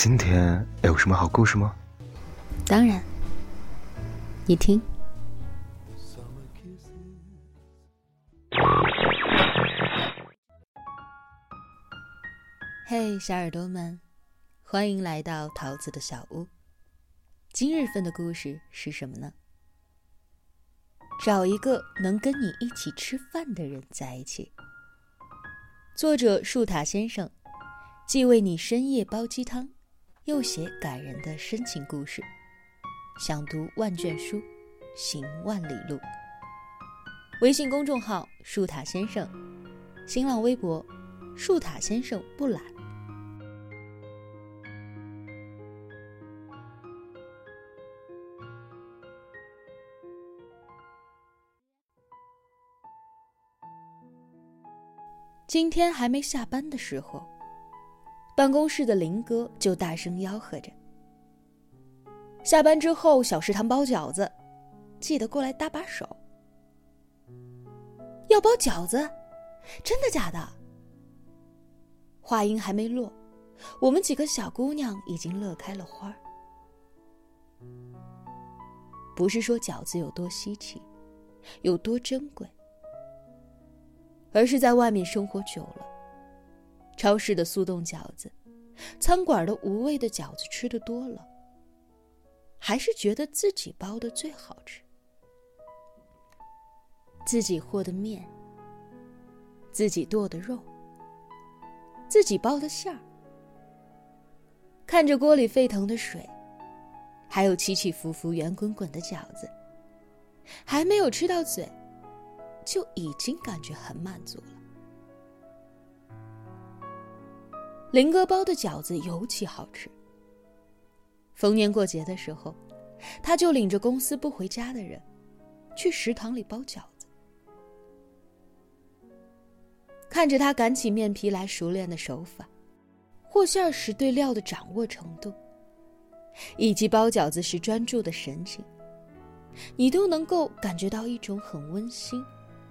今天有什么好故事吗？当然，你听。嘿，小耳朵们，欢迎来到桃子的小屋。今日份的故事是什么呢？找一个能跟你一起吃饭的人在一起。作者树塔先生，既为你深夜煲鸡汤，又写感人的深情故事。想读万卷书，行万里路。微信公众号树塔先生，新浪微博树塔先生不懒。今天还没下班的时候，办公室的林哥就大声吆喝着：“下班之后小食堂包饺子，记得过来搭把手。”要包饺子？真的假的？话音还没落，我们几个小姑娘已经乐开了花。不是说饺子有多稀奇，有多珍贵。而是在外面生活久了，超市的速冻饺子，餐馆的无味的饺子吃的多了，还是觉得自己包的最好吃。自己和的面，自己剁的肉，自己包的馅儿，看着锅里沸腾的水，还有起起伏伏、圆滚滚的饺子，还没有吃到嘴。就已经感觉很满足了。林哥包的饺子尤其好吃。逢年过节的时候，他就领着公司不回家的人，去食堂里包饺子。看着他擀起面皮来熟练的手法，和馅时对料的掌握程度，以及包饺子时专注的神情，你都能够感觉到一种很温馨。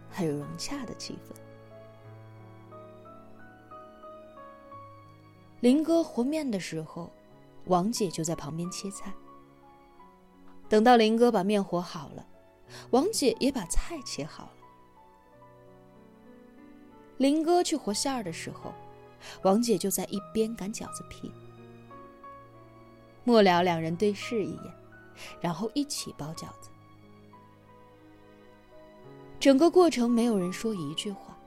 很融洽的气氛。林哥和面的时候，王姐就在旁边切菜。等到林哥把面和好了，王姐也把菜切好了。林哥去和馅儿的时候，王姐就在一边擀饺子皮。末了，两人对视一眼，然后一起包饺子。整个过程没有人说一句话，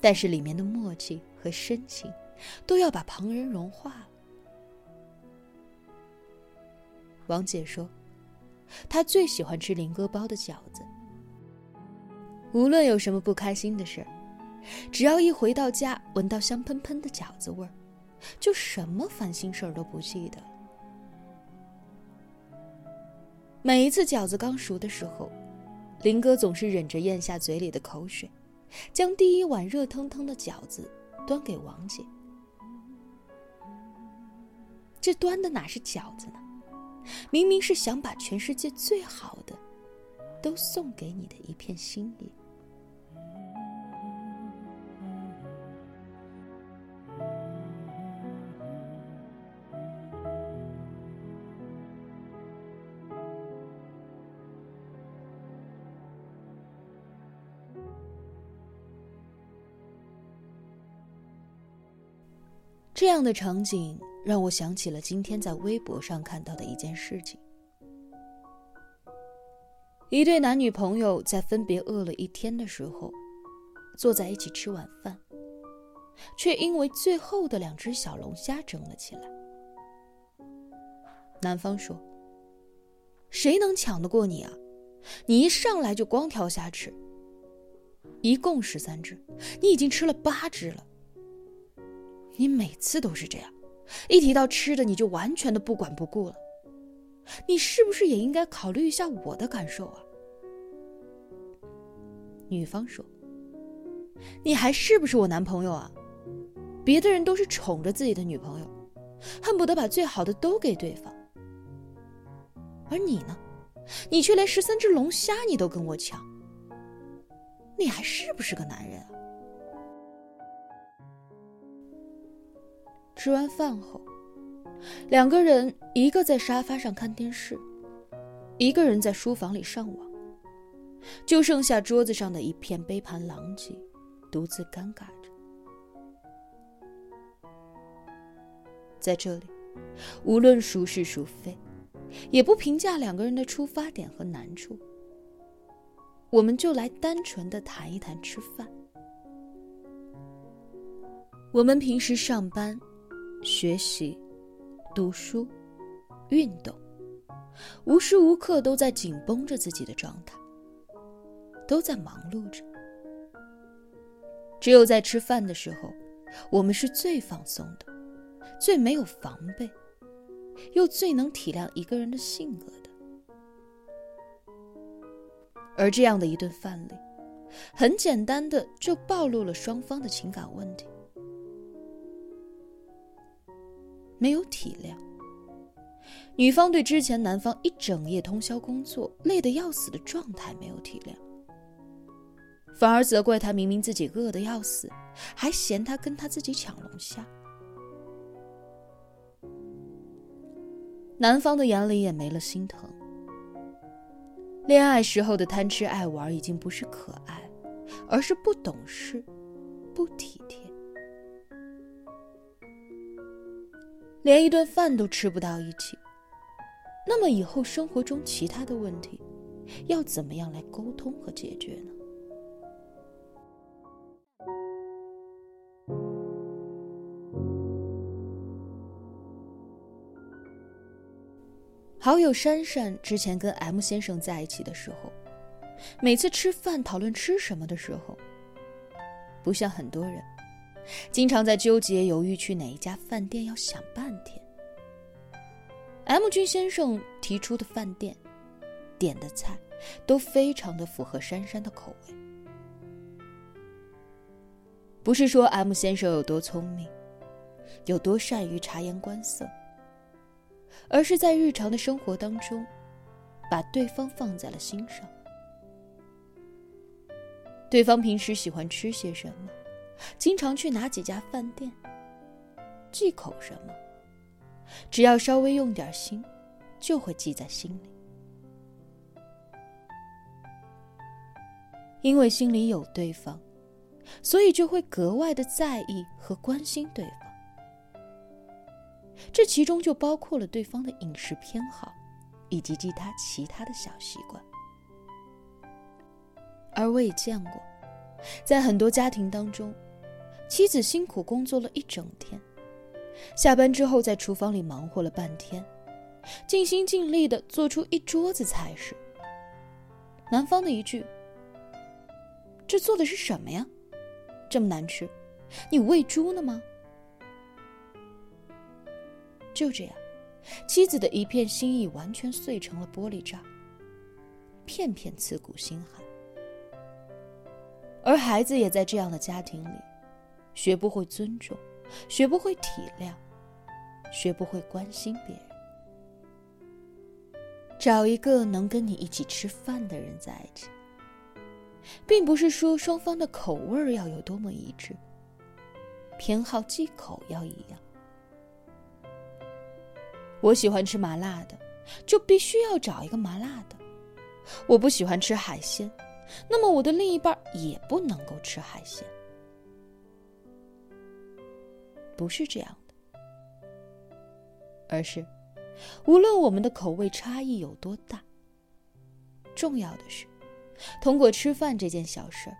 但是里面的默契和深情，都要把旁人融化了。王姐说，她最喜欢吃林哥包的饺子。无论有什么不开心的事儿，只要一回到家，闻到香喷喷的饺子味儿，就什么烦心事儿都不记得。每一次饺子刚熟的时候。林哥总是忍着咽下嘴里的口水，将第一碗热腾腾的饺子端给王姐。这端的哪是饺子呢？明明是想把全世界最好的，都送给你的一片心意。这样的场景让我想起了今天在微博上看到的一件事情：一对男女朋友在分别饿了一天的时候，坐在一起吃晚饭，却因为最后的两只小龙虾争了起来。男方说：“谁能抢得过你啊？你一上来就光挑虾吃，一共十三只，你已经吃了八只了。”你每次都是这样，一提到吃的你就完全的不管不顾了。你是不是也应该考虑一下我的感受啊？女方说：“你还是不是我男朋友啊？别的人都是宠着自己的女朋友，恨不得把最好的都给对方，而你呢？你却连十三只龙虾你都跟我抢，你还是不是个男人啊？”吃完饭后，两个人一个在沙发上看电视，一个人在书房里上网，就剩下桌子上的一片杯盘狼藉，独自尴尬着。在这里，无论孰是孰非，也不评价两个人的出发点和难处，我们就来单纯的谈一谈吃饭。我们平时上班。学习、读书、运动，无时无刻都在紧绷着自己的状态，都在忙碌着。只有在吃饭的时候，我们是最放松的，最没有防备，又最能体谅一个人的性格的。而这样的一顿饭里，很简单的就暴露了双方的情感问题。没有体谅，女方对之前男方一整夜通宵工作累得要死的状态没有体谅，反而责怪他明明自己饿得要死，还嫌他跟他自己抢龙虾。男方的眼里也没了心疼，恋爱时候的贪吃爱玩已经不是可爱，而是不懂事，不体贴。连一顿饭都吃不到一起，那么以后生活中其他的问题，要怎么样来沟通和解决呢？好友珊珊之前跟 M 先生在一起的时候，每次吃饭讨论吃什么的时候，不像很多人。经常在纠结犹豫去哪一家饭店，要想半天。M 君先生提出的饭店，点的菜，都非常的符合珊珊的口味。不是说 M 先生有多聪明，有多善于察言观色，而是在日常的生活当中，把对方放在了心上。对方平时喜欢吃些什么？经常去哪几家饭店？忌口什么？只要稍微用点心，就会记在心里。因为心里有对方，所以就会格外的在意和关心对方。这其中就包括了对方的饮食偏好，以及其他其他的小习惯。而我也见过，在很多家庭当中。妻子辛苦工作了一整天，下班之后在厨房里忙活了半天，尽心尽力的做出一桌子菜式。男方的一句：“这做的是什么呀？这么难吃，你喂猪呢吗？”就这样，妻子的一片心意完全碎成了玻璃渣，片片刺骨心寒。而孩子也在这样的家庭里。学不会尊重，学不会体谅，学不会关心别人。找一个能跟你一起吃饭的人在一起，并不是说双方的口味要有多么一致，偏好忌口要一样。我喜欢吃麻辣的，就必须要找一个麻辣的；我不喜欢吃海鲜，那么我的另一半也不能够吃海鲜。不是这样的，而是，无论我们的口味差异有多大，重要的是，通过吃饭这件小事，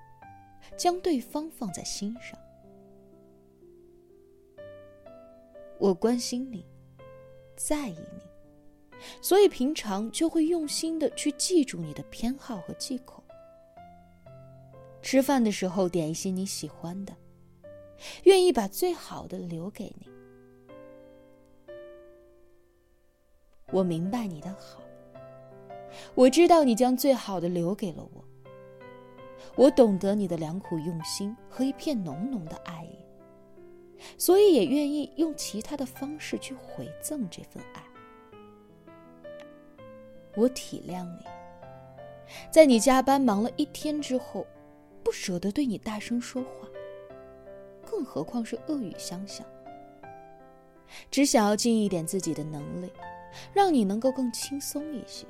将对方放在心上。我关心你，在意你，所以平常就会用心的去记住你的偏好和忌口。吃饭的时候点一些你喜欢的。愿意把最好的留给你。我明白你的好，我知道你将最好的留给了我。我懂得你的良苦用心和一片浓浓的爱意，所以也愿意用其他的方式去回赠这份爱。我体谅你，在你加班忙了一天之后，不舍得对你大声说话。更何况是恶语相向。只想要尽一点自己的能力，让你能够更轻松一些。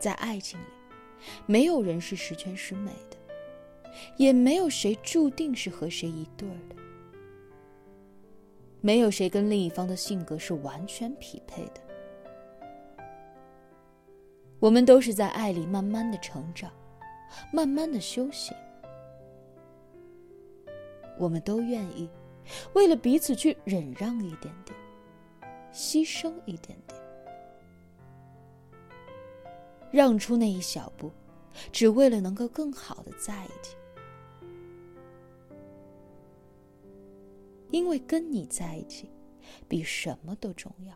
在爱情里，没有人是十全十美的，也没有谁注定是和谁一对儿的。没有谁跟另一方的性格是完全匹配的。我们都是在爱里慢慢的成长，慢慢的休息。我们都愿意为了彼此去忍让一点点，牺牲一点点，让出那一小步，只为了能够更好的在一起。因为跟你在一起，比什么都重要。